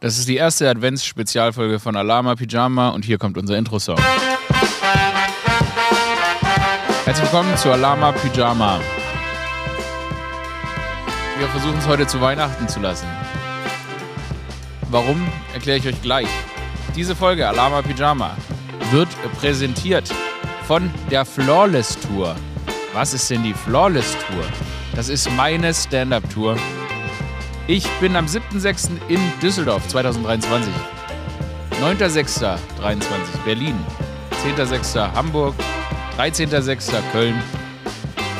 Das ist die erste Advents-Spezialfolge von Alama Pyjama und hier kommt unser Intro-Song. Herzlich willkommen zu Alama Pyjama. Wir versuchen es heute zu Weihnachten zu lassen. Warum, erkläre ich euch gleich. Diese Folge Alama Pyjama wird präsentiert von der Flawless Tour. Was ist denn die Flawless Tour? Das ist meine Stand-Up-Tour ich bin am 7.6. in Düsseldorf 2023. 9.6.23 Berlin. 10.6. Hamburg. 13.6. Köln.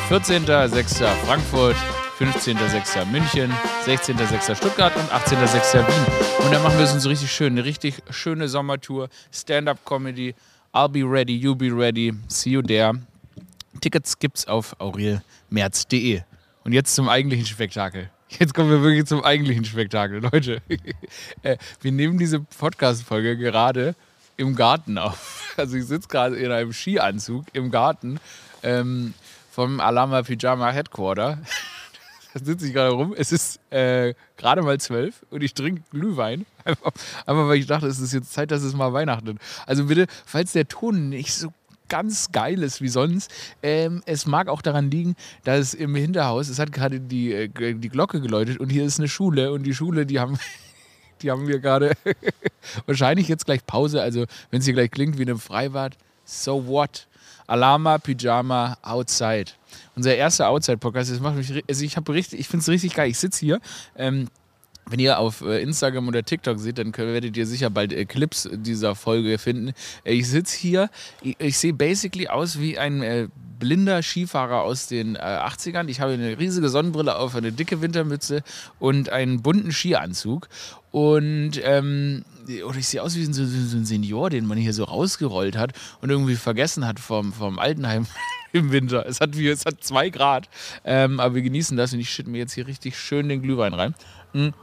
14.6. Frankfurt. 15.6. München, 16.6. Stuttgart und 18.6. Wien. Und dann machen wir es uns richtig schön. Eine richtig schöne Sommertour. Stand-up-Comedy. I'll be ready, you be ready. See you there. Tickets gibt's auf aurelmerz.de. Und jetzt zum eigentlichen Spektakel. Jetzt kommen wir wirklich zum eigentlichen Spektakel, Leute. Äh, wir nehmen diese Podcast-Folge gerade im Garten auf. Also ich sitze gerade in einem Skianzug im Garten ähm, vom Alama Pyjama Headquarter. Da sitze ich gerade rum. Es ist äh, gerade mal zwölf und ich trinke Glühwein. Einfach, einfach weil ich dachte, es ist jetzt Zeit, dass es mal Weihnachten. Also bitte, falls der Ton nicht so ganz Geiles wie sonst. Ähm, es mag auch daran liegen, dass im Hinterhaus, es hat gerade die, äh, die Glocke geläutet und hier ist eine Schule und die Schule, die haben, die haben wir gerade wahrscheinlich jetzt gleich Pause. Also wenn es hier gleich klingt wie in einem Freibad, so what? Alama, Pyjama, Outside. Unser erster Outside-Podcast, das also ich ich finde es richtig geil. Ich sitze hier, ähm, wenn ihr auf äh, Instagram oder TikTok seht, dann werdet ihr sicher bald Clips dieser Folge finden. Äh, ich sitze hier, ich, sehe basically aus wie ein äh, blinder Skifahrer aus den äh, 80ern. Ich habe eine riesige Sonnenbrille auf, eine dicke Wintermütze und einen bunten Skianzug. Und ähm, oder ich sehe aus wie so, so, ein Senior, den man hier so rausgerollt hat und irgendwie vergessen hat vom, vom Altenheim im Winter. Es hat, es hat zwei Grad, ähm, aber wir genießen das und ich schütte mir jetzt hier richtig schön den Glühwein rein. Mhm.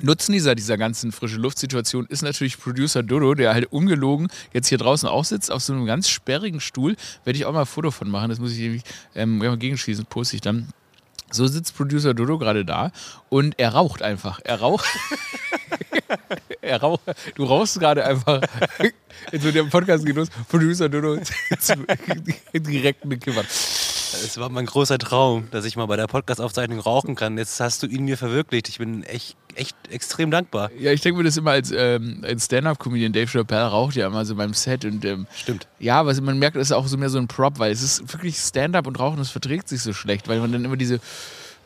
Nutzen dieser, ganzen frische Luftsituation ist natürlich Producer Dodo, der halt ungelogen jetzt hier draußen auch sitzt, auf so einem ganz sperrigen Stuhl. Werde ich auch mal ein Foto von machen, das muss ich nämlich ähm, gegenschließen, poste ich dann. So sitzt Producer Dodo gerade da und er raucht einfach. Er raucht. er raucht. Du rauchst gerade einfach. In so dem Podcast geht los. Producer Dodo direkt eine Kippern. Es war mein großer Traum, dass ich mal bei der Podcast-Aufzeichnung rauchen kann. Jetzt hast du ihn mir verwirklicht. Ich bin echt, echt extrem dankbar. Ja, ich denke mir das immer als, ähm, als Stand-Up-Comedian. Dave Chappelle raucht ja immer so beim Set. Und, ähm, Stimmt. Ja, was man merkt, das ist auch so mehr so ein Prop, weil es ist wirklich Stand-Up und Rauchen, das verträgt sich so schlecht, weil man dann immer diese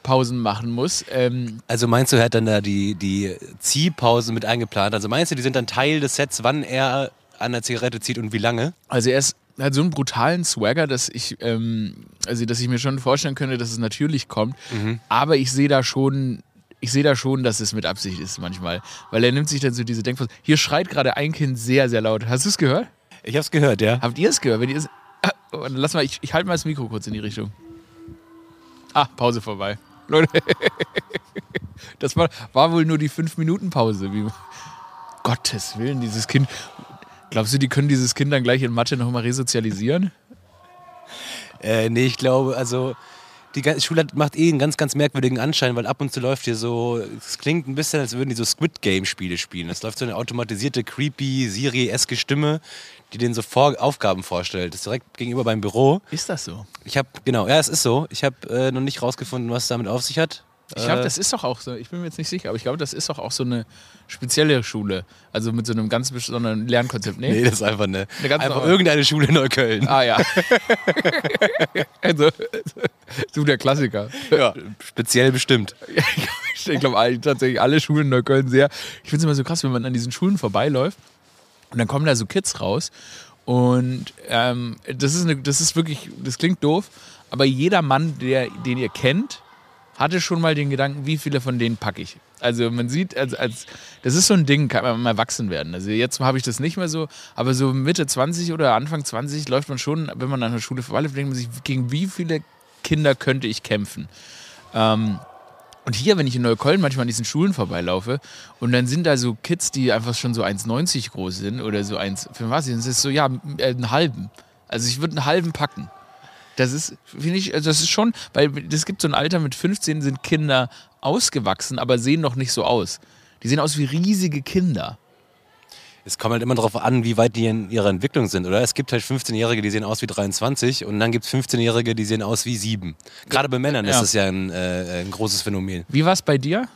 Pausen machen muss. Ähm also meinst du, er hat dann da die, die Ziehpausen mit eingeplant? Also meinst du, die sind dann Teil des Sets, wann er an der Zigarette zieht und wie lange? Also er ist hat so einen brutalen Swagger, dass ich, ähm, also dass ich mir schon vorstellen könnte, dass es natürlich kommt. Mhm. Aber ich sehe da schon, ich sehe da schon, dass es mit Absicht ist manchmal. Weil er nimmt sich dann so diese Denkpause. Hier schreit gerade ein Kind sehr, sehr laut. Hast du es gehört? Ich habe es gehört, ja. Habt ihr es gehört? Wenn ihr ah, lass mal, ich, ich halte mal das Mikro kurz in die Richtung. Ah, Pause vorbei. Leute, das war, war wohl nur die 5-Minuten-Pause. Wie, Gottes Willen, dieses Kind. Glaubst du, die können dieses Kind dann gleich in Mathe nochmal resozialisieren? Äh, nee, ich glaube, also die Schule macht eh einen ganz, ganz merkwürdigen Anschein, weil ab und zu läuft hier so, es klingt ein bisschen, als würden die so Squid Game Spiele spielen. Es läuft so eine automatisierte, creepy, Siri-eske Stimme, die denen so Vor Aufgaben vorstellt. Das ist direkt gegenüber beim Büro. Ist das so? Ich habe, genau, ja, es ist so. Ich habe äh, noch nicht rausgefunden, was es damit auf sich hat. Ich glaube, äh. das ist doch auch so, ich bin mir jetzt nicht sicher, aber ich glaube, das ist doch auch so eine spezielle Schule. Also mit so einem ganz besonderen Lernkonzept. Nee, nee das ist einfach eine, eine einfach neue. irgendeine Schule in Neukölln. Ah ja. also, so der Klassiker. Ja, speziell bestimmt. ich glaube tatsächlich alle Schulen in Neukölln sehr. Ich finde es immer so krass, wenn man an diesen Schulen vorbeiläuft und dann kommen da so Kids raus und ähm, das, ist eine, das ist wirklich, das klingt doof, aber jeder Mann, der, den ihr kennt, hatte schon mal den Gedanken, wie viele von denen packe ich. Also man sieht, als, als, das ist so ein Ding, kann man mal erwachsen werden. Also jetzt habe ich das nicht mehr so, aber so Mitte 20 oder Anfang 20 läuft man schon, wenn man an der Schule vorbeiläuft, denkt man sich, gegen wie viele Kinder könnte ich kämpfen? Ähm, und hier, wenn ich in Neukölln manchmal an diesen Schulen vorbeilaufe und dann sind da so Kids, die einfach schon so 1,90 groß sind oder so 1, für was? Das ist so, ja, äh, einen halben. Also ich würde einen halben packen. Das ist, finde ich, also das ist schon, weil es gibt so ein Alter mit 15 sind Kinder ausgewachsen, aber sehen noch nicht so aus. Die sehen aus wie riesige Kinder. Es kommt halt immer darauf an, wie weit die in ihrer Entwicklung sind, oder? Es gibt halt 15-Jährige, die sehen aus wie 23 und dann gibt es 15-Jährige, die sehen aus wie 7. Gerade bei Männern Ja. ist das ja ein, äh, ein großes Phänomen. Wie war es bei dir?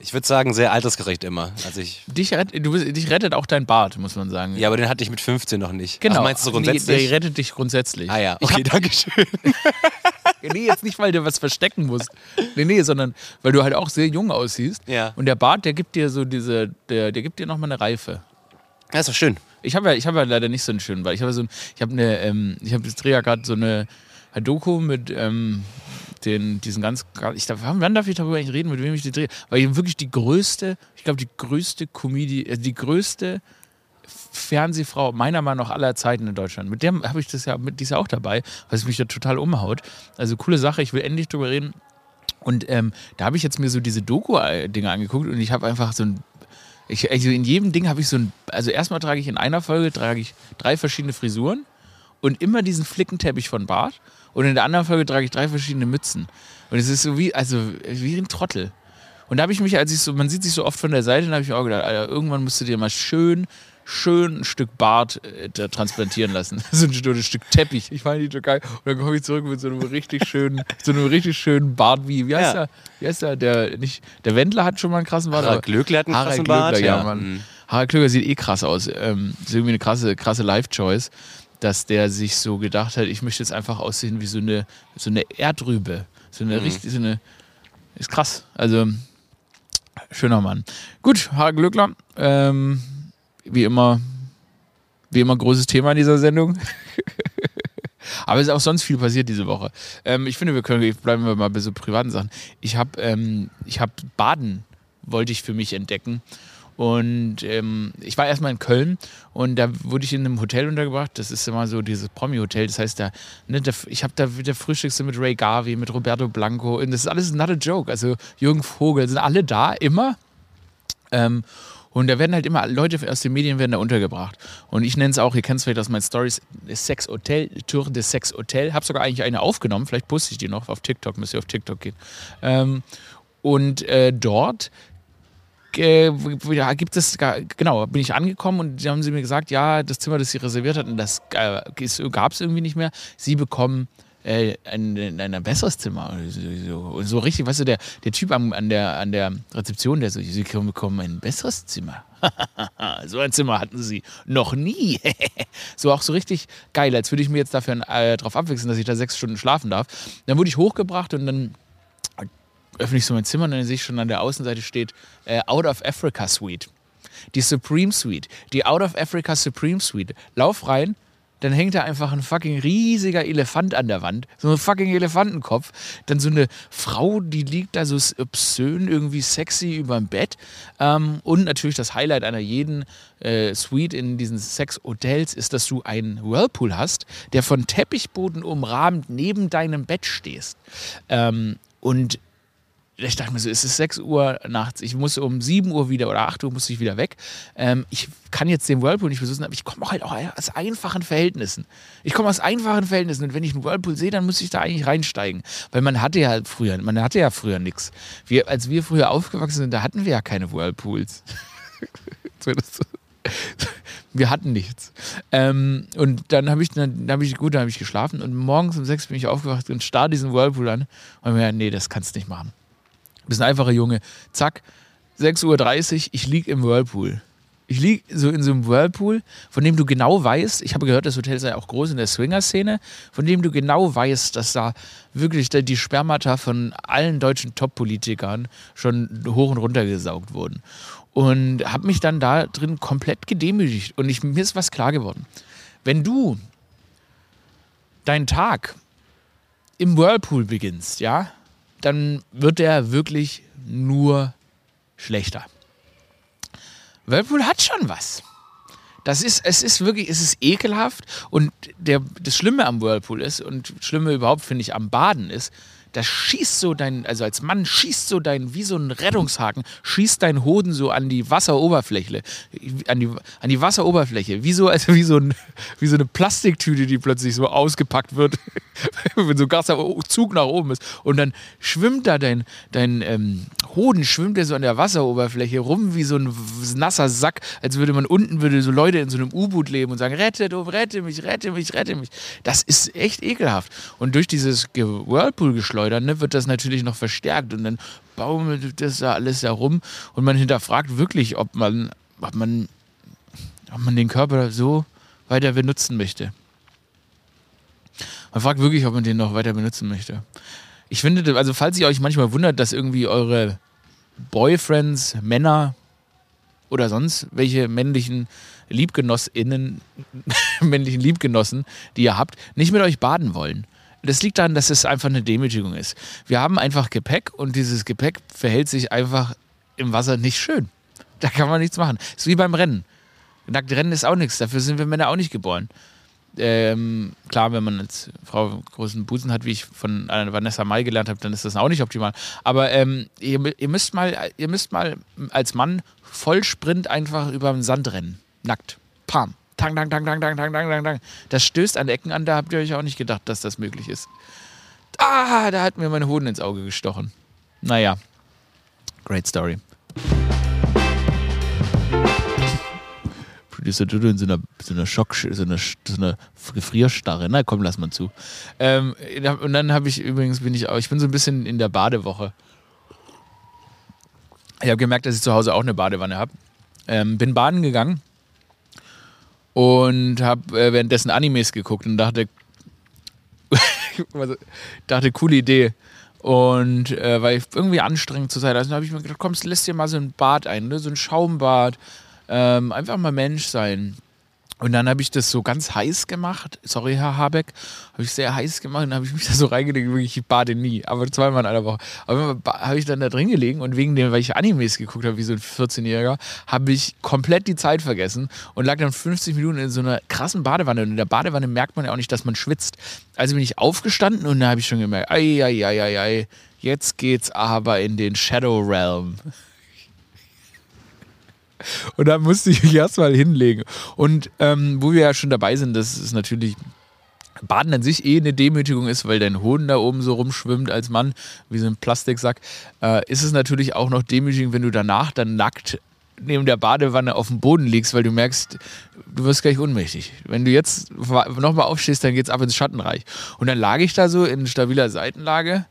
Ich würde sagen, sehr altersgerecht immer. Also ich, Dich, rett, du, dich rettet auch dein Bart, muss man sagen. ja, aber den hatte ich mit 15 noch nicht. genau. Ach, meinst du so Nee, grundsätzlich? der rettet dich grundsätzlich. ah ja, okay, danke schön. Nee, jetzt nicht, weil du was verstecken musst. Nee, nee, sondern weil du halt auch sehr jung aussiehst. Ja. Und der Bart, der gibt dir so diese, der, der gibt dir nochmal eine Reife. Ja, ist doch schön. Ich habe ja, habe ja leider nicht so einen schönen Bart. Ich habe so ein, ich habe eine, ähm, ich habe, drehe ja gerade so eine Doku mit ähm, den, diesen ganz, ich darf, wann darf ich darüber eigentlich reden, mit wem ich die drehe? Weil ich wirklich die größte, ich glaube die größte Comedy, äh, die größte Fernsehfrau meiner Meinung nach aller Zeiten in Deutschland. Mit der habe ich das ja, mit, die auch dabei, was mich da total umhaut. Also coole Sache, ich will endlich drüber reden. Und ähm, da habe ich jetzt mir so diese Doku-Dinge angeguckt und ich habe einfach so ein. Ich, also in jedem Ding habe ich so ein. Also erstmal trage ich in einer Folge trage ich drei verschiedene Frisuren und immer diesen Flickenteppich von Bart. Und in der anderen Folge trage ich drei verschiedene Mützen. Und es ist so wie, also wie ein Trottel. Und da habe ich mich, als ich so, man sieht sich so oft von der Seite, da habe ich mir auch gedacht, Alter, irgendwann musst du dir mal schön, schön ein Stück Bart äh, transplantieren lassen. so ein, Stück- ein Stück Teppich. Ich fand die total geil. Und dann komme ich zurück mit so einem richtig schönen, so einem richtig schönen Bart wie, wie heißt Ja. der? Wie heißt der? Der, nicht, der Wendler hat schon mal einen krassen Bart. Harald Glöckler hat einen Harald krassen Bart, Glöckler, ja, ja. Mann. Mhm. Harald Klöger sieht eh krass aus. Ähm, ist irgendwie eine krasse, krasse Life-Choice, dass der sich so gedacht hat, ich möchte jetzt einfach aussehen wie so eine, so eine Erdrübe. So Mhm. eine richtig, so eine. Ist krass. Also, schöner Mann. Gut, Harald Glöckler. Ähm, wie immer, wie immer großes Thema in dieser Sendung. Aber es ist auch sonst viel passiert diese Woche. Ähm, ich finde, wir können, bleiben wir mal bei so privaten Sachen. Ich habe ähm, ich hab Baden, wollte ich für mich entdecken. Und ähm, ich war erstmal in Köln und da wurde ich in einem Hotel untergebracht. Das ist immer so dieses Promi-Hotel. Das heißt, da, ne, da, ich habe da wieder Frühstückste mit Ray Garvey, mit Roberto Blanco. Und das ist alles not a joke. Also Jürgen Vogel sind alle da, immer. Ähm, und da werden halt immer Leute aus den Medien werden da untergebracht. Und ich nenne es auch, ihr kennt es vielleicht aus meinen Stories, Sex Hotel, Tour de Sex Hotel. Habe sogar eigentlich eine aufgenommen, vielleicht poste ich die noch auf TikTok, müsst ihr auf TikTok gehen. Ähm, und äh, dort äh, gibt es, genau, bin ich angekommen und haben sie mir gesagt, ja, das Zimmer, das sie reserviert hatten, das äh, gab es irgendwie nicht mehr. Sie bekommen äh, ein, ein, ein besseres Zimmer. Und so, richtig, weißt du, der, der Typ am, an, der, an der Rezeption, der so, sie bekommen ein besseres Zimmer. so ein Zimmer hatten sie noch nie. so auch so richtig geil, als würde ich mir jetzt dafür äh, drauf abwechseln, dass ich da sechs Stunden schlafen darf. Dann wurde ich hochgebracht und dann öffne ich so mein Zimmer und dann sehe ich schon an der Außenseite steht äh, Out of Africa Suite. Die Supreme Suite. Die Out of Africa Supreme Suite. Lauf rein, dann hängt da einfach ein fucking riesiger Elefant an der Wand. So ein fucking Elefantenkopf. Dann so eine Frau, die liegt da so obszön, irgendwie sexy über dem Bett. Ähm, und natürlich das Highlight einer jeden äh, Suite in diesen Sex-Hotels ist, dass du einen Whirlpool hast, der von Teppichboden umrahmt neben deinem Bett stehst. Ähm, und ich dachte mir so, es ist 6 Uhr nachts, ich muss um 7 Uhr wieder oder 8 Uhr muss ich wieder weg. Ähm, ich kann jetzt den Whirlpool nicht besuchen, aber ich komme halt auch aus einfachen Verhältnissen. Ich komme aus einfachen Verhältnissen und wenn ich einen Whirlpool sehe, dann muss ich da eigentlich reinsteigen. Weil man hatte ja früher, man hatte ja früher nichts. Wir, als wir früher aufgewachsen sind, da hatten wir ja keine Whirlpools. Wir hatten nichts. Ähm, und dann habe ich, dann hab ich, gut, dann habe ich geschlafen und morgens um sechs bin ich aufgewacht und starr diesen Whirlpool an und mir, nee, das kannst du nicht machen. Bist ein einfacher Junge. Zack, 6.30 Uhr, ich lieg im Whirlpool. Ich lieg so in so einem Whirlpool, von dem du genau weißt, ich habe gehört, das Hotel sei auch groß in der Swinger-Szene, von dem du genau weißt, dass da wirklich die Spermata von allen deutschen Top-Politikern schon hoch und runter gesaugt wurden. Und habe mich dann da drin komplett gedemütigt. Und ich, mir ist was klar geworden. Wenn du deinen Tag im Whirlpool beginnst, ja, dann wird der wirklich nur schlechter. Whirlpool hat schon was. Das ist, es ist wirklich, es ist ekelhaft und der, das Schlimme am Whirlpool ist und Schlimme überhaupt finde ich am Baden ist, das schießt so dein, also als Mann schießt so dein, wie so ein Rettungshaken, schießt dein Hoden so an die Wasseroberfläche, an die, an die Wasseroberfläche, wie so, also wie so, ein, wie so eine Plastiktüte, die plötzlich so ausgepackt wird, wenn so ein ganzer Zug nach oben ist. Und dann schwimmt da dein, dein ähm, Hoden, schwimmt der so an der Wasseroberfläche rum wie so ein nasser Sack, als würde man unten, würde so Leute in so einem U-Boot leben und sagen, rette, oh, rette mich, rette mich, rette mich. Das ist echt ekelhaft. Und durch dieses Whirlpool-Geschleudern ne, wird das natürlich noch verstärkt und dann baumelt das da alles herum und man hinterfragt wirklich, ob man, ob man, ob man den Körper so weiter benutzen möchte. Man fragt wirklich, ob man den noch weiter benutzen möchte. Ich finde, also falls ihr euch manchmal wundert, dass irgendwie eure Boyfriends, Männer oder sonst welche männlichen LiebgenossInnen, männlichen Liebgenossen, die ihr habt, nicht mit euch baden wollen. Das liegt daran, dass es einfach eine Demütigung ist. Wir haben einfach Gepäck und dieses Gepäck verhält sich einfach im Wasser nicht schön. Da kann man nichts machen. ist wie beim Rennen. Nackt Rennen ist auch nichts. Dafür sind wir Männer auch nicht geboren. Ähm, klar, wenn man als Frau großen Busen hat, wie ich von Vanessa Mai gelernt habe, dann ist das auch nicht optimal. Aber ähm, ihr, ihr, müsst mal, ihr müsst mal als Mann Vollsprint einfach über den Sand rennen. Nackt. Pam. Tang, tang, tang, tang, tang, tang, tang, tang. tang. Das stößt an Ecken an, da habt ihr euch auch nicht gedacht, dass das möglich ist. Ah, da hat mir mein Hoden ins Auge gestochen. Naja, great story. Producer Dodo in so einer, so einer Schock, so einer, so einer Gefrierstarre. Na komm, lass mal zu. Ähm, und dann habe ich übrigens, bin ich auch, ich bin so ein bisschen in der Badewoche. Ich habe gemerkt, dass ich zu Hause auch eine Badewanne habe. Ähm, bin baden gegangen und habe äh, währenddessen Animes geguckt und dachte, dachte, coole Idee. Und äh, weil irgendwie anstrengend zur Zeit, also habe ich mir gedacht, komm, lässt dir mal so ein Bad ein, ne? so ein Schaumbad. Ähm, einfach mal Mensch sein. Und dann habe ich das so ganz heiß gemacht. Sorry, Herr Habeck. Habe ich sehr heiß gemacht und dann habe ich mich da so reingelegt. Wirklich, ich bade nie, aber zweimal in einer Woche. Aber habe ich dann da drin gelegen und wegen dem, weil ich Animes geguckt habe, wie so ein 14-Jähriger, habe ich komplett die Zeit vergessen und lag dann 50 Minuten in so einer krassen Badewanne. Und in der Badewanne merkt man ja auch nicht, dass man schwitzt. Also bin ich aufgestanden und da habe ich schon gemerkt, ei, ei, ei, ei, ei, jetzt geht's aber in den Shadow Realm. Und da musste ich mich erstmal hinlegen. Und ähm, wo wir ja schon dabei sind, das ist natürlich Baden an sich eh eine Demütigung ist, weil dein Hoden da oben so rumschwimmt als Mann, wie so ein Plastiksack, äh, ist es natürlich auch noch demütigend, wenn du danach dann nackt neben der Badewanne auf dem Boden liegst, weil du merkst, du wirst gleich ohnmächtig. Wenn du jetzt nochmal aufstehst, dann geht's ab ins Schattenreich. Und dann lag ich da so in stabiler Seitenlage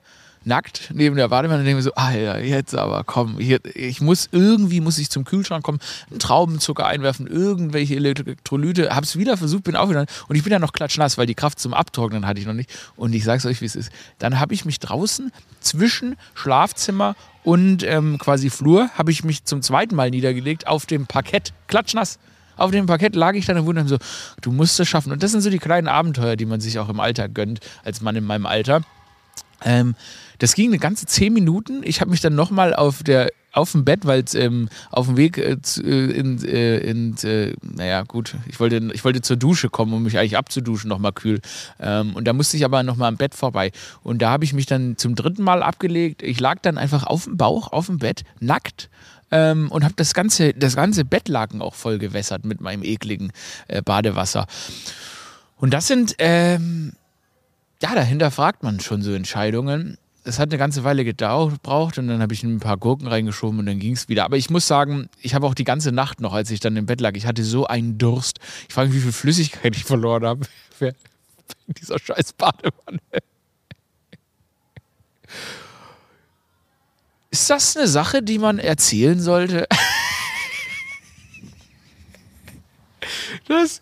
nackt neben der Badewanne und denke mir so, ah ja, jetzt aber komm, hier, ich muss irgendwie muss ich zum Kühlschrank kommen, einen Traubenzucker einwerfen, irgendwelche Elektrolyte, hab's wieder versucht, bin aufgegangen und ich bin ja noch klatschnass, weil die Kraft zum Abtrocknen hatte ich noch nicht und ich sag's euch, wie es ist. Dann habe ich mich draußen zwischen Schlafzimmer und ähm, quasi Flur, habe ich mich zum zweiten Mal niedergelegt auf dem Parkett, klatschnass. Auf dem Parkett lag ich dann und wunderte so, du musst es schaffen. Und das sind so die kleinen Abenteuer, die man sich auch im Alter gönnt, als Mann in meinem Alter. Ähm, das ging eine ganze zehn Minuten. Ich habe mich dann nochmal auf der auf dem Bett, weil ähm, auf dem Weg äh, äh in, äh, in äh, naja, gut, ich wollte, ich wollte zur Dusche kommen, um mich eigentlich abzuduschen, nochmal kühl. Ähm, und da musste ich aber nochmal am Bett vorbei. Und da habe ich mich dann zum dritten Mal abgelegt. Ich lag dann einfach auf dem Bauch, auf dem Bett, nackt. Ähm, und habe das ganze, das ganze Bettlaken auch voll gewässert mit meinem ekligen äh, Badewasser. Und das sind, ähm, ja, dahinter fragt man schon so Entscheidungen es hat eine ganze Weile gebraucht und dann habe ich ein paar Gurken reingeschoben und dann ging es wieder. Aber ich muss sagen, ich habe auch die ganze Nacht noch, als ich dann im Bett lag, ich hatte so einen Durst. Ich frage mich, wie viel Flüssigkeit ich verloren habe in dieser scheiß Badewanne. Ist das eine Sache, die man erzählen sollte? das,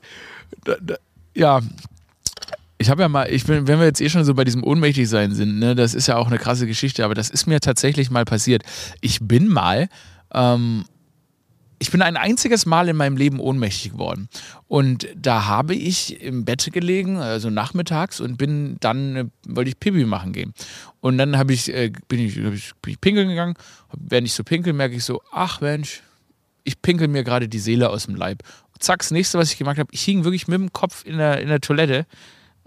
da, da, ja, ich habe ja mal, ich bin, wenn wir jetzt eh schon so bei diesem Ohnmächtigsein sind, ne, das ist ja auch eine krasse Geschichte, aber das ist mir tatsächlich mal passiert. Ich bin mal, ähm, ich bin ein einziges Mal in meinem Leben ohnmächtig geworden. Und da habe ich im Bett gelegen, also nachmittags, und bin dann, äh, wollte ich Pipi machen gehen. Und dann habe ich, äh, bin, ich, ich, bin ich pinkeln gegangen. Während ich so pinkel, merke ich so, ach Mensch, ich pinkel mir gerade die Seele aus dem Leib. Zack, das nächste, was ich gemacht habe, ich hing wirklich mit dem Kopf in der, in der Toilette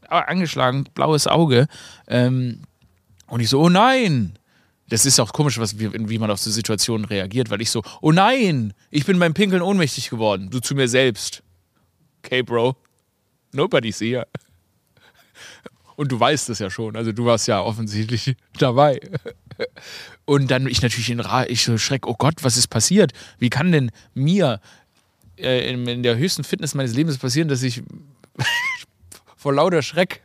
angeschlagen, blaues Auge. Ähm, Und ich so, oh nein. Das ist auch komisch, was, wie, wie man auf so Situationen reagiert, weil ich so, oh nein, ich bin beim Pinkeln ohnmächtig geworden. Du zu mir selbst. Okay, Bro. Nobody's here. Und du weißt es ja schon. Also du warst ja offensichtlich dabei. Und dann ich natürlich in Ra ich so schreck, oh Gott, was ist passiert? Wie kann denn mir äh, in, in der höchsten Fitness meines Lebens passieren, dass ich vor lauter Schreck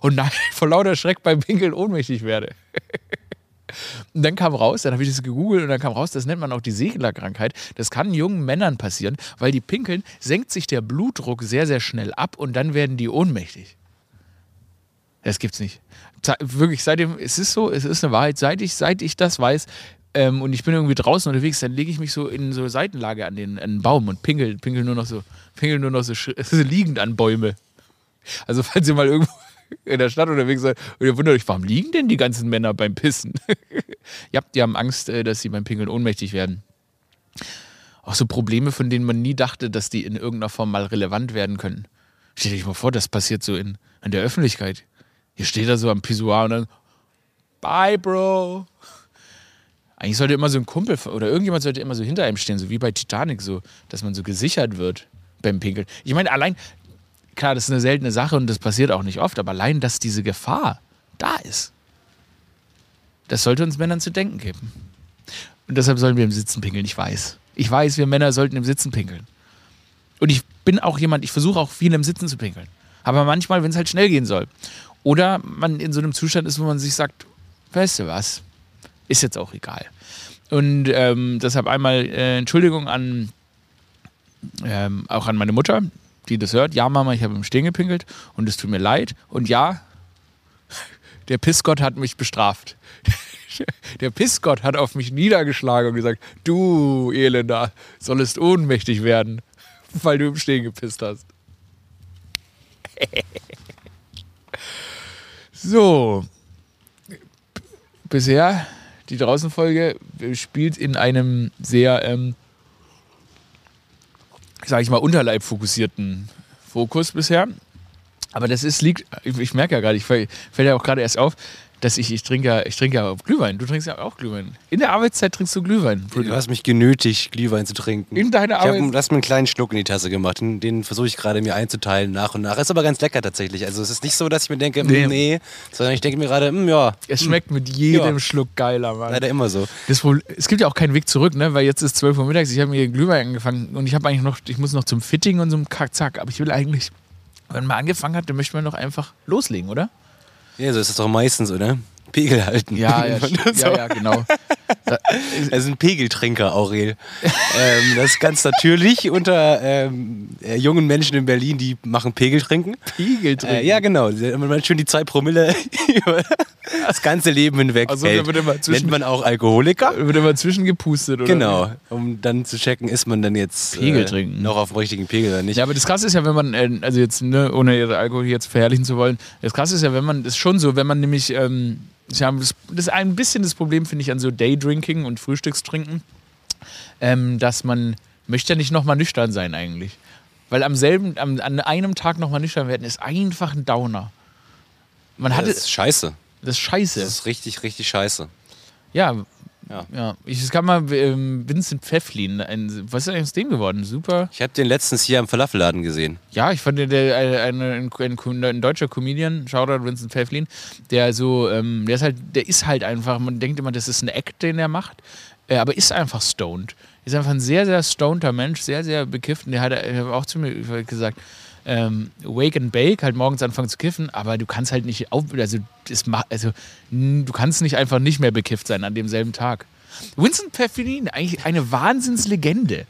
und nein, vor lauter Schreck beim Pinkeln ohnmächtig werde. Und dann kam raus, dann habe ich das gegoogelt und dann kam raus, das nennt man auch die Seglerkrankheit. Das kann jungen Männern passieren, weil die pinkeln, senkt sich der Blutdruck sehr, sehr schnell ab und dann werden die ohnmächtig. Das gibt's nicht. Wirklich, seitdem, es ist so, es ist eine Wahrheit, seit ich, seit ich das weiß ähm, und ich bin irgendwie draußen unterwegs, dann lege ich mich so in so Seitenlage an den, an den Baum und pingel, pingel nur noch so, pingel nur noch so, so liegend an Bäume. Also falls ihr mal irgendwo in der Stadt unterwegs seid und ihr wundert euch, warum liegen denn die ganzen Männer beim Pissen? ja, die haben Angst, äh, dass sie beim Pinkeln ohnmächtig werden. Auch so Probleme, von denen man nie dachte, dass die in irgendeiner Form mal relevant werden können. Stell dir mal vor, das passiert so in, in der Öffentlichkeit. Ihr steht da so am Pissoir und dann, bye, Bro. Eigentlich sollte immer so ein Kumpel oder irgendjemand sollte immer so hinter einem stehen, so wie bei Titanic, so, dass man so gesichert wird beim Pinkeln. Ich meine, allein, klar, das ist eine seltene Sache und das passiert auch nicht oft, aber allein, dass diese Gefahr da ist, das sollte uns Männern zu denken geben. Und deshalb sollen wir im Sitzen pinkeln. Ich weiß. Ich weiß, wir Männer sollten im Sitzen pinkeln. Und ich bin auch jemand, ich versuche auch viel im Sitzen zu pinkeln. Aber manchmal, wenn es halt schnell gehen soll. Oder man in so einem Zustand ist, wo man sich sagt, weißt du was, ist jetzt auch egal. Und ähm, deshalb einmal äh, Entschuldigung an ähm, auch an meine Mutter, die das hört. Ja, Mama, ich habe im Stehen gepinkelt und es tut mir leid. Und ja, der Pissgott hat mich bestraft. Der Pissgott hat auf mich niedergeschlagen und gesagt, du Elender, sollest ohnmächtig werden, weil du im Stehen gepisst hast. So. Bisher, die Draußenfolge spielt in einem sehr, ähm, sag ich mal, unterleibfokussierten Fokus bisher. Aber das ist, liegt, ich, merke ja gerade, ich fällt ja auch gerade erst auf, dass ich, ich trinke ja, ich trinke ja Glühwein. Du trinkst ja auch Glühwein. In der Arbeitszeit trinkst du Glühwein. Du hast mich genötigt, Glühwein zu trinken. In deiner Ich habe Arbeit. mir einen kleinen Schluck in die Tasse gemacht. Den, versuche ich gerade mir einzuteilen nach und nach. Ist aber ganz lecker tatsächlich. Also es ist nicht so, dass ich mir denke, Nee. nee, sondern ich denke mir gerade, hm, ja, Es schmeckt mit jedem Ja. Schluck geiler, Mann. leider immer so. Das Problem, es gibt ja auch keinen Weg zurück, ne? Weil jetzt ist 12 Uhr mittags, ich habe mir Glühwein angefangen und ich habe eigentlich noch, ich muss noch zum Fitting und so einem Kack-Zack, aber ich will eigentlich, wenn man angefangen hat, dann möchte man doch einfach loslegen, oder? Ja, so ist es doch meistens, oder? Pegel halten. Ja, ja, So. ja, ja genau. Er ist ein Pegeltrinker, Aurel. ähm, das ist ganz natürlich unter ähm, äh, jungen Menschen in Berlin, die machen Pegeltrinken. Pegel trinken. Äh, ja, genau. Man schön die zwei Promille über das ganze Leben hinweg Also, hält, da wird immer zwischen- nennt man auch Alkoholiker. Wird immer zwischengepustet, oder? Genau, um dann zu checken, ist man dann jetzt Pegel trinken. noch auf dem richtigen Pegel oder nicht. Ja, aber das Krasse ist ja, wenn man, äh, also jetzt, ne, ohne ihre Alkohol jetzt verherrlichen zu wollen, das Krasse ist ja, wenn man, das ist schon so, wenn man nämlich, ähm, sie haben das, das ist ein bisschen das Problem, finde ich, an so Daydrinking und Frühstückstrinken, ähm, dass man möchte ja nicht nochmal nüchtern sein eigentlich. Weil am selben, am, an einem Tag nochmal nüchtern werden, ist einfach ein Downer. Man hatte, das ist scheiße. das ist scheiße. Das ist richtig, richtig scheiße. ja, Ja. ja. Ich, es gab mal ähm, Vincent Pfefflin, ein, was ist eigentlich aus dem geworden? Super. Ich habe den letztens hier am Falafelladen gesehen. Ja, ich fand der, der ein, ein, ein, ein deutscher Comedian, Shoutout Vincent Pfefflin, der so, ähm, der ist halt, der ist halt einfach, man denkt immer, das ist ein Act, den er macht, äh, aber ist einfach stoned. Ist einfach ein sehr, sehr stoneder Mensch, sehr, sehr bekifft. Und der hat er hat auch zu mir gesagt, ähm, wake and bake, halt morgens anfangen zu kiffen, aber du kannst halt nicht auf, also, das also du kannst nicht einfach nicht mehr bekifft sein an demselben Tag. Vincent Pfefflin, eigentlich eine Wahnsinnslegende.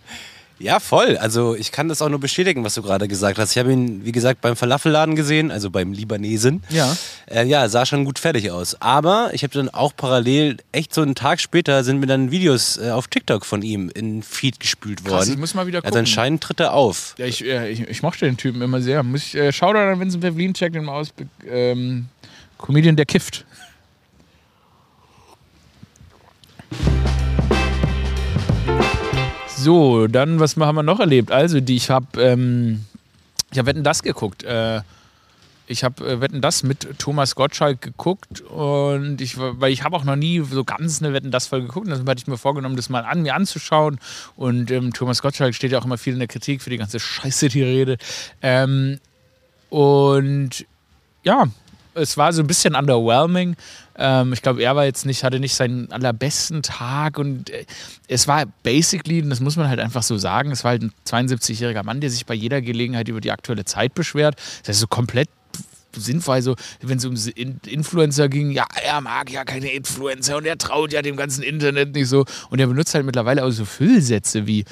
Ja, voll. Also ich kann das auch nur bestätigen, was du gerade gesagt hast. Ich habe ihn, wie gesagt, beim Falafelladen gesehen, also beim Libanesen. Ja. Äh, ja, sah schon gut fertig aus. Aber ich habe dann auch parallel, echt so einen Tag später, sind mir dann Videos äh, auf TikTok von ihm in Feed gespült worden. Krass, ich muss mal wieder Also gucken. anscheinend tritt er auf. Ja, ich, äh, ich, ich mochte den Typen immer sehr. Muss ich, äh, schau da an Vincent Pavlin, check den mal aus. Ähm, Comedian, der kifft. So, dann, was haben wir noch erlebt? Also, die, ich habe ähm, hab Wetten, das geguckt. Äh, ich habe äh, Wetten das mit Thomas Gottschalk geguckt und ich, weil ich habe auch noch nie so ganz eine Wetten das Folge geguckt, deshalb hatte ich mir vorgenommen, das mal an mir anzuschauen und ähm, Thomas Gottschalk steht ja auch immer viel in der Kritik für die ganze Scheiße, die Rede. Ähm, und ja, es war so ein bisschen underwhelming. Ähm, ich glaube, er war jetzt nicht, hatte nicht seinen allerbesten Tag und äh, es war basically, und das muss man halt einfach so sagen, es war halt ein 72-jähriger Mann, der sich bei jeder Gelegenheit über die aktuelle Zeit beschwert. Das ist so komplett sinnvoll, so, wenn es um Influencer ging, ja, er mag ja keine Influencer und er traut ja dem ganzen Internet nicht so. Und er benutzt halt mittlerweile auch so Füllsätze wie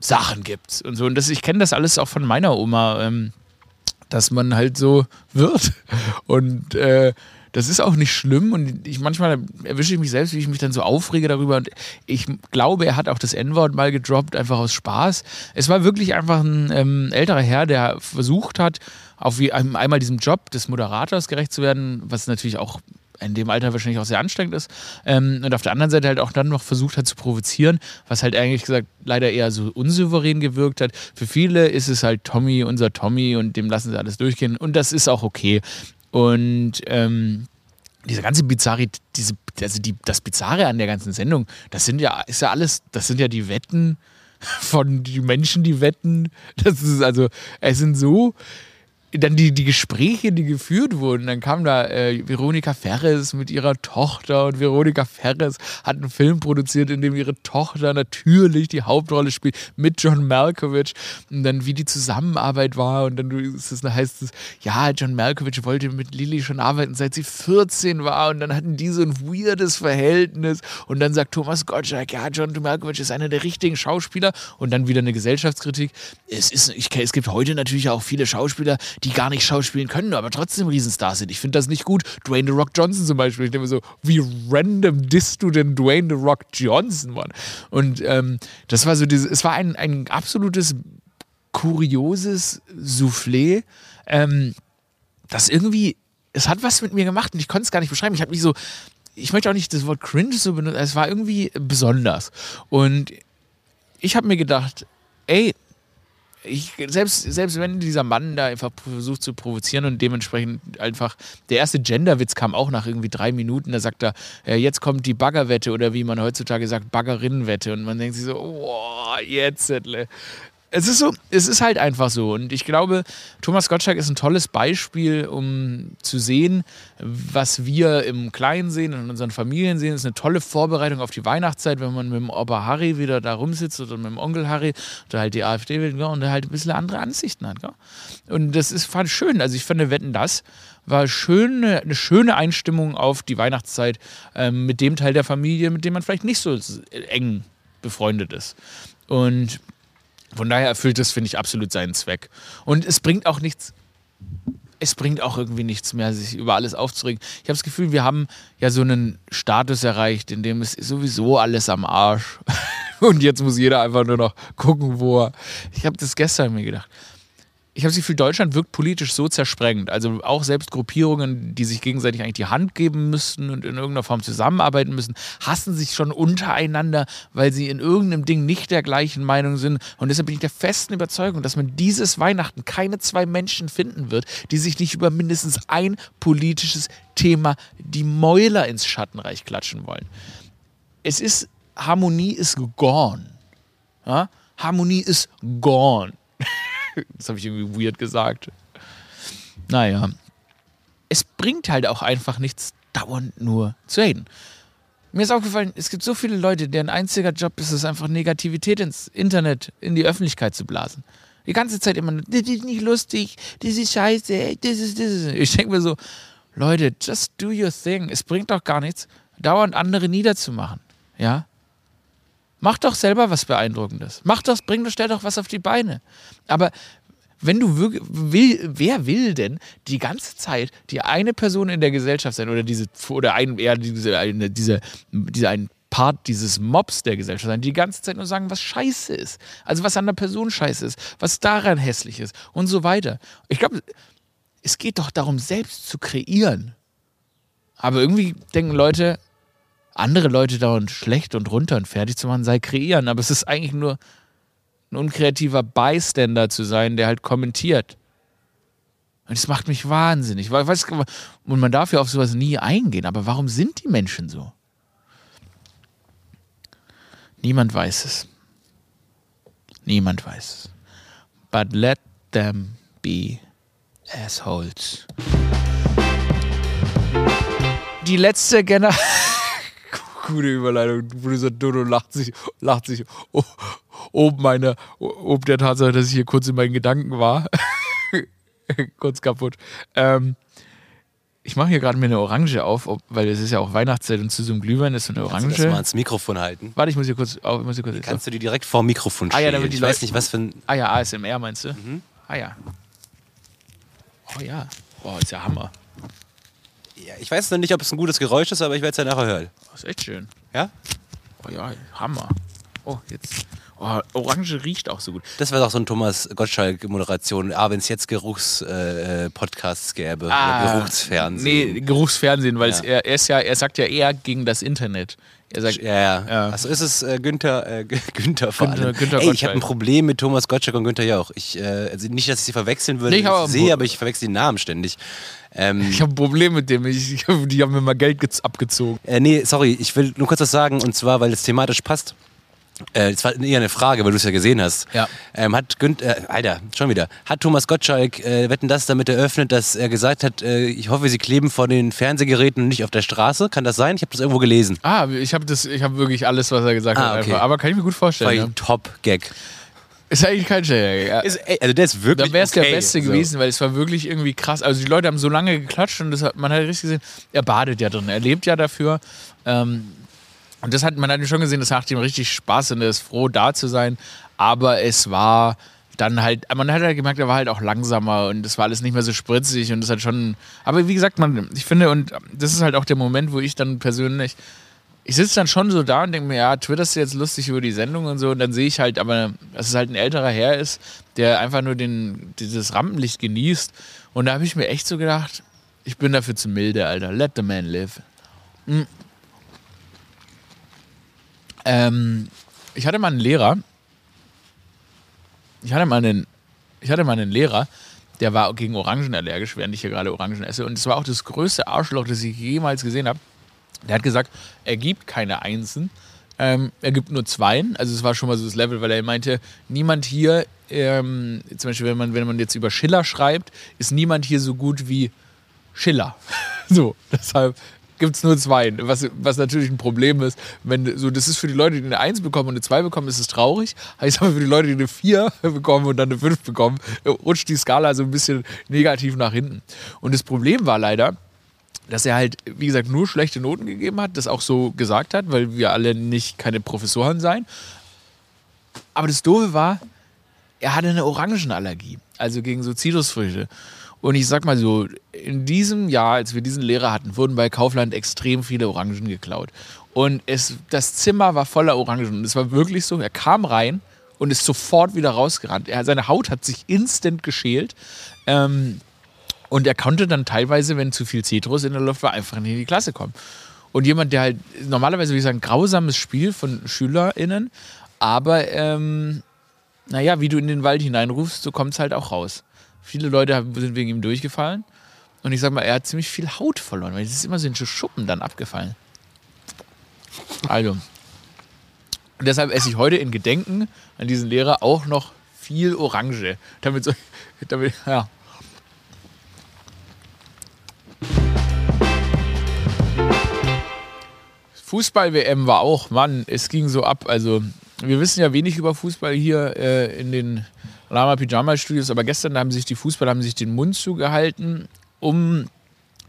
Sachen gibt's und so. Und das, ich kenne das alles auch von meiner Oma. Ähm, dass man halt so wird. Und äh, das ist auch nicht schlimm. Und ich manchmal erwische ich mich selbst, wie ich mich dann so aufrege darüber. Und ich glaube, er hat auch das N-Wort mal gedroppt, einfach aus Spaß. Es war wirklich einfach ein ähm, älterer Herr, der versucht hat, auf wie, einmal diesem Job des Moderators gerecht zu werden, was natürlich auch in dem Alter wahrscheinlich auch sehr anstrengend ist. Ähm, und auf der anderen Seite halt auch dann noch versucht hat zu provozieren, was halt eigentlich gesagt leider eher so unsouverän gewirkt hat. Für viele ist es halt Tommy, unser Tommy, und dem lassen sie alles durchgehen. Und das ist auch okay. Und ähm, diese ganze Bizarre, diese, also die, das Bizarre an der ganzen Sendung, das sind ja, ist ja alles, das sind ja die Wetten von den Menschen, die wetten. Das ist also, es sind so dann die, die Gespräche, die geführt wurden, dann kam da äh, Veronika Ferres mit ihrer Tochter und Veronika Ferres hat einen Film produziert, in dem ihre Tochter natürlich die Hauptrolle spielt mit John Malkovich. Und dann wie die Zusammenarbeit war und dann ist es, heißt es, ja, John Malkovich wollte mit Lily schon arbeiten, seit sie 14 war. Und dann hatten die so ein weirdes Verhältnis. Und dann sagt Thomas Gottschalk, ja, John Malkovich ist einer der richtigen Schauspieler. Und dann wieder eine Gesellschaftskritik. Es, ist, ich, es gibt heute natürlich auch viele Schauspieler, die gar nicht schauspielen können, aber trotzdem Riesenstars sind. Ich finde das nicht gut. Dwayne The Rock Johnson zum Beispiel. Ich denke mir so, wie random disst du denn Dwayne The Rock Johnson, Mann? Und ähm, das war so dieses, es war ein, ein absolutes kurioses Soufflé, ähm, das irgendwie, es hat was mit mir gemacht und ich konnte es gar nicht beschreiben. Ich habe mich so, ich möchte auch nicht das Wort cringe so benutzen, es war irgendwie besonders. Und ich habe mir gedacht, ey, ich, selbst, selbst wenn dieser Mann da einfach versucht zu provozieren und dementsprechend einfach, der erste Genderwitz kam auch nach irgendwie drei Minuten, da sagt er, äh, jetzt kommt die Baggerwette oder wie man heutzutage sagt, Baggerinnenwette. Und man denkt sich so, oh, jetzt, es ist so, es ist halt einfach so. Und ich glaube, Thomas Gottschalk ist ein tolles Beispiel, um zu sehen, was wir im Kleinen sehen, in unseren Familien sehen. Es ist eine tolle Vorbereitung auf die Weihnachtszeit, wenn man mit dem Opa Harry wieder da rumsitzt oder mit dem Onkel Harry oder halt die AfD will und der halt ein bisschen andere Ansichten hat. Gell? Und das ist fand schön. Also ich finde, wetten das war schön, eine schöne Einstimmung auf die Weihnachtszeit äh, mit dem Teil der Familie, mit dem man vielleicht nicht so eng befreundet ist. Und von daher erfüllt es, finde ich, absolut seinen Zweck. Und es bringt auch nichts. Es bringt auch irgendwie nichts mehr, sich über alles aufzuregen. Ich habe das Gefühl, wir haben ja so einen Status erreicht, in dem es sowieso alles am Arsch. Und jetzt muss jeder einfach nur noch gucken, wo er. Ich habe das gestern mir gedacht ich habe das Gefühl, Deutschland wirkt politisch so zersprengend. Also auch selbst Gruppierungen, die sich gegenseitig eigentlich die Hand geben müssten und in irgendeiner Form zusammenarbeiten müssen, hassen sich schon untereinander, weil sie in irgendeinem Ding nicht der gleichen Meinung sind. Und deshalb bin ich der festen Überzeugung, dass man dieses Weihnachten keine zwei Menschen finden wird, die sich nicht über mindestens ein politisches Thema die Mäuler ins Schattenreich klatschen wollen. Es ist, Harmonie ist gone. Ja? Harmonie ist gone. das habe ich irgendwie weird gesagt. Naja. Es bringt halt auch einfach nichts, dauernd nur zu reden. Mir ist aufgefallen, es gibt so viele Leute, deren einziger Job ist es einfach, Negativität ins Internet, in die Öffentlichkeit zu blasen. Die ganze Zeit immer, das ist nicht lustig, das ist scheiße, das ist, das ist. Ich denke mir so, Leute, just do your thing. Es bringt doch gar nichts, dauernd andere niederzumachen. Ja? Mach doch selber was Beeindruckendes. Mach doch, bring doch, stell doch was auf die Beine. Aber wenn du will, wer will denn die ganze Zeit die eine Person in der Gesellschaft sein oder diese, oder ein, eher diese, eine, diese, diese ein Part dieses Mobs der Gesellschaft sein, die die ganze Zeit nur sagen, was scheiße ist. Also was an der Person scheiße ist, was daran hässlich ist und so weiter. Ich glaube, es geht doch darum, selbst zu kreieren. Aber irgendwie denken Leute, andere Leute dauernd schlecht und runter und fertig zu machen, sei kreieren. Aber es ist eigentlich nur ein unkreativer Bystander zu sein, der halt kommentiert. Und das macht mich wahnsinnig. Weiß, und man darf ja auf sowas nie eingehen. Aber warum sind die Menschen so? Niemand weiß es. Niemand weiß es. But let them be assholes. Die letzte Generation. Gute Überleitung. Producer Dodo lacht sich, lacht sich o- oben meine, ob der Tatsache, dass ich hier kurz in meinen Gedanken war. kurz kaputt. Ähm, ich mache hier gerade mir eine Orange auf, ob, weil es ist ja auch Weihnachtszeit und zu so einem Glühwein ist so eine Kannst du das mal Orange. ans Mikrofon halten? Warte, ich muss hier kurz. Oh, ich muss hier kurz Kannst du die direkt vor dem Mikrofon Ah ja, damit die Ich weiß nicht, was für ein... Ah ja, ASMR meinst du? Mhm. Ah ja. Oh ja. Boah, ist ja Hammer. Ja, ich weiß noch nicht, ob es ein gutes Geräusch ist, aber ich werde es ja nachher hören. Das ist echt schön. Ja? Oh ja, Hammer. Oh, jetzt. Oh, Orange riecht auch so gut. Das wäre doch so ein Thomas Gottschalk-Moderation. Ah, wenn es jetzt Geruchs-Podcasts gäbe. oder Geruchsfernsehen. Ah, Nee, Geruchsfernsehen, weil Ja. er, er ist ja, er sagt ja eher gegen das Internet. Er sagt, Ja, ja. Ja. Also ist es äh, Günther, äh, Günther vor Günther- allem. Günther Ey, ich habe ein Problem mit Thomas Gottschalk und Günther Jauch. Ich, äh, also nicht, dass ich sie verwechseln würde, Nee, ich ich sehe, aber ich verwechsel die Namen ständig. Ähm, ich habe ein Problem mit dem. Ich, die haben mir mal Geld gez- abgezogen. äh, nee, sorry, ich will nur kurz was sagen und zwar, weil es thematisch passt. Äh, Es war eher eine Frage, weil du es ja gesehen hast. Ja. Ähm, hat Günther, äh, Alter, schon wieder. Hat Thomas Gottschalk äh, Wetten das damit eröffnet, dass er gesagt hat, äh, ich hoffe, sie kleben vor den Fernsehgeräten und nicht auf der Straße? Kann das sein? Ich habe das irgendwo gelesen. Ah, ich habe das, habe wirklich alles, was er gesagt Ah, hat. okay. Einfach. Aber kann ich mir gut War vorstellen. ein Ja. Top-Gag. Ist eigentlich kein Schäger. Ja. Also der ist wirklich Da wäre es okay. der Beste So. gewesen, weil es war wirklich irgendwie krass. Also die Leute haben so lange geklatscht und das hat, man hat richtig gesehen, er badet ja drin, er lebt ja dafür. Ähm, und das hat man hat schon gesehen, das macht ihm richtig Spaß und er ist froh, da zu sein. Aber es war dann halt, man hat halt gemerkt, er war halt auch langsamer und es war alles nicht mehr so spritzig und das hat schon. Aber wie gesagt, man, ich finde, und das ist halt auch der Moment, wo ich dann persönlich ich sitze dann schon so da und denke mir, ja, twitterst du jetzt lustig über die Sendung und so. Und dann sehe ich halt, aber dass es halt ein älterer Herr ist, der einfach nur den, dieses Rampenlicht genießt. Und da habe ich mir echt so gedacht, ich bin dafür zu milde, Alter. Let the man live. Mm. Ähm, ich hatte mal einen Lehrer. Ich hatte mal einen, ich hatte mal einen Lehrer, der war gegen Orangen allergisch, während ich hier gerade Orangen esse. Und es war auch das größte Arschloch, das ich jemals gesehen habe. Der hat gesagt, er gibt keine Einsen, ähm, er gibt nur Zweien. Also es war schon mal so das Level, weil er meinte, niemand hier, ähm, zum Beispiel wenn man, wenn man jetzt über Schiller schreibt, ist niemand hier so gut wie Schiller. so, deshalb gibt es nur Zweien. Was, was natürlich ein Problem ist, wenn so, das ist für die Leute, die eine Eins bekommen und eine Zwei bekommen, ist es traurig. Heißt aber für die Leute, die eine Vier bekommen und dann eine Fünf bekommen, rutscht die Skala so ein bisschen negativ nach hinten. Und das Problem war leider, dass er halt, wie gesagt, nur schlechte Noten gegeben hat, das auch so gesagt hat, weil wir alle nicht keine Professoren seien. Aber das Doofe war, er hatte eine Orangenallergie, also gegen so Zitrusfrüchte. Und ich sag mal so, in diesem Jahr, als wir diesen Lehrer hatten, wurden bei Kaufland extrem viele Orangen geklaut. Und es, das Zimmer war voller Orangen. Und es war wirklich so, er kam rein und ist sofort wieder rausgerannt. Er, seine Haut hat sich instant geschält. Ähm, und er konnte dann teilweise, wenn zu viel Zitrus in der Luft war, einfach nicht in die Klasse kommen. Und jemand, der halt normalerweise, wie gesagt, ein grausames Spiel von SchülerInnen, aber ähm, naja, wie du in den Wald hineinrufst, so kommt es halt auch raus. Viele Leute sind wegen ihm durchgefallen. Und ich sag mal, er hat ziemlich viel Haut verloren, weil es ist immer so in so Schuppen dann abgefallen. Also. Und deshalb esse ich heute in Gedenken an diesen Lehrer auch noch viel Orange. Damit so, damit, ja. Fußball-WM war auch, Mann, es ging so ab. Also, wir wissen ja wenig über Fußball hier äh, in den Lama Pyjama Studios, aber gestern haben sich die Fußballer haben sich den Mund zugehalten, um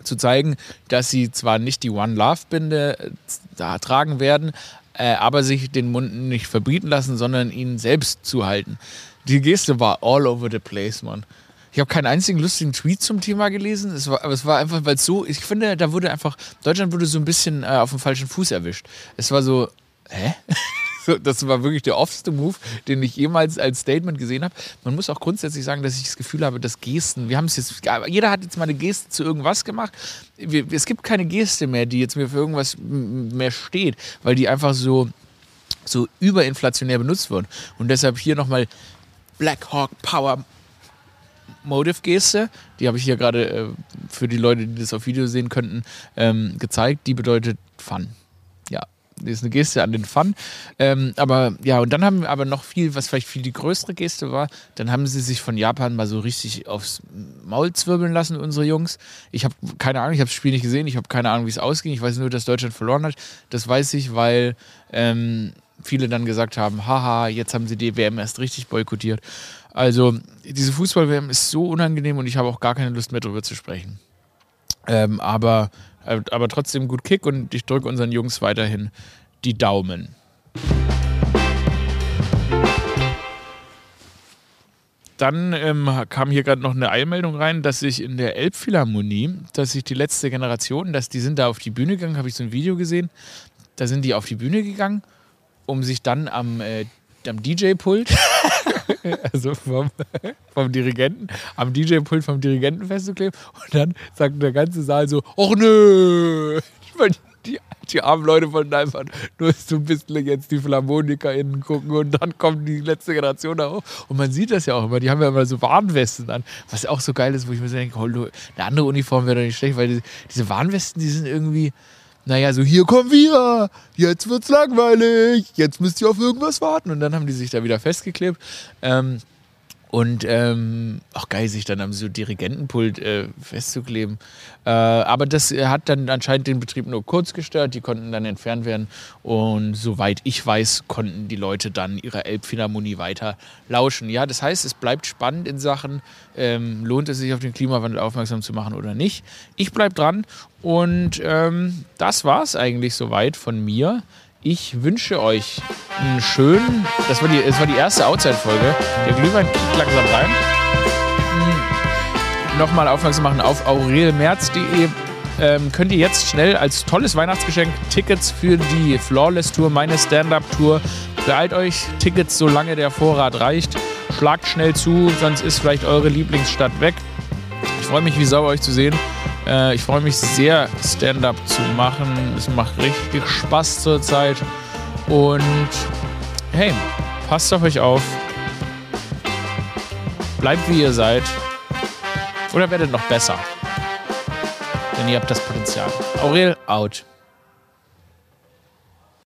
zu zeigen, dass sie zwar nicht die One Love Binde äh, da tragen werden, äh, aber sich den Mund nicht verbieten lassen, sondern ihn selbst zuhalten. Die Geste war all over the place, Mann. Ich habe keinen einzigen lustigen Tweet zum Thema gelesen. Es war, aber es war einfach, weil es so, ich finde, da wurde einfach, Deutschland wurde so ein bisschen äh, auf dem falschen Fuß erwischt. Es war so, hä? Das war wirklich der offste Move, den ich jemals als Statement gesehen habe. Man muss auch grundsätzlich sagen, dass ich das Gefühl habe, dass Gesten, wir haben es jetzt, jeder hat jetzt mal eine Geste zu irgendwas gemacht. Wir, es gibt keine Geste mehr, die jetzt mir für irgendwas mehr steht, weil die einfach so, so überinflationär benutzt wurden. Und deshalb hier nochmal Black Hawk Power Motive-Geste. Die habe ich hier gerade äh, für die Leute, die das auf Video sehen könnten, ähm, gezeigt. Die bedeutet Fun. Ist eine Geste an den Fun. Ähm, aber ja, und dann haben wir aber noch viel, was vielleicht viel die größere Geste war, dann haben sie sich von Japan mal so richtig aufs Maul zwirbeln lassen, unsere Jungs. Ich habe keine Ahnung, ich habe das Spiel nicht gesehen, ich habe keine Ahnung, wie es ausging. Ich weiß nur, dass Deutschland verloren hat. Das weiß ich, weil ähm, viele dann gesagt haben, haha, jetzt haben sie die WM erst richtig boykottiert. Also diese Fußball-WM ist so unangenehm und ich habe auch gar keine Lust mehr darüber zu sprechen. Ähm, aber, aber trotzdem gut Kick und ich drücke unseren Jungs weiterhin die Daumen. Dann ähm, kam hier gerade noch eine Eilmeldung rein, dass sich in der Elbphilharmonie, dass sich die letzte Generation, dass die sind da auf die Bühne gegangen, habe ich so ein Video gesehen, da sind die auf die Bühne gegangen, um sich dann am, äh, am DJ-Pult, also vom, vom Dirigenten, am DJ-Pult vom Dirigenten festzukleben. Und dann sagt der ganze Saal so, ach nö, die, die armen Leute wollten einfach nur so ein bisschen jetzt die PhilharmonikerInnen gucken und dann kommt die letzte Generation da hoch. Und man sieht das ja auch immer, die haben ja immer so Warnwesten an, was auch so geil ist, wo ich mir so denke, oh, eine andere Uniform wäre doch nicht schlecht, weil die, diese Warnwesten, die sind irgendwie, naja, so hier kommen wir, jetzt wird's langweilig, jetzt müsst ihr auf irgendwas warten. Und dann haben die sich da wieder festgeklebt. Ähm, und ähm, auch geil, sich dann am so Dirigentenpult äh, festzukleben. Äh, aber das hat dann anscheinend den Betrieb nur kurz gestört. Die konnten dann entfernt werden. Und soweit ich weiß, konnten die Leute dann ihrer Elbphilharmonie weiter lauschen. Ja, das heißt, es bleibt spannend in Sachen, ähm, lohnt es sich auf den Klimawandel aufmerksam zu machen oder nicht. Ich bleibe dran. Und ähm, das war es eigentlich soweit von mir. Ich wünsche euch einen schönen. Das war die, das war die erste Outside-Folge. Der Glühwein kickt langsam rein. Hm. Nochmal aufmerksam machen auf aurelmerz.de. Ähm, könnt ihr jetzt schnell als tolles Weihnachtsgeschenk Tickets für die Flawless Tour, meine Stand-Up-Tour. Beeilt euch Tickets, solange der Vorrat reicht. Schlagt schnell zu, sonst ist vielleicht eure Lieblingsstadt weg. Ich freue mich wie sauber euch zu sehen. Äh, ich freue mich sehr, Stand-up zu machen. Es macht richtig Spaß zurzeit. Und hey, passt auf euch auf. Bleibt wie ihr seid. Oder werdet noch besser. Denn ihr habt das Potenzial. Aurel out.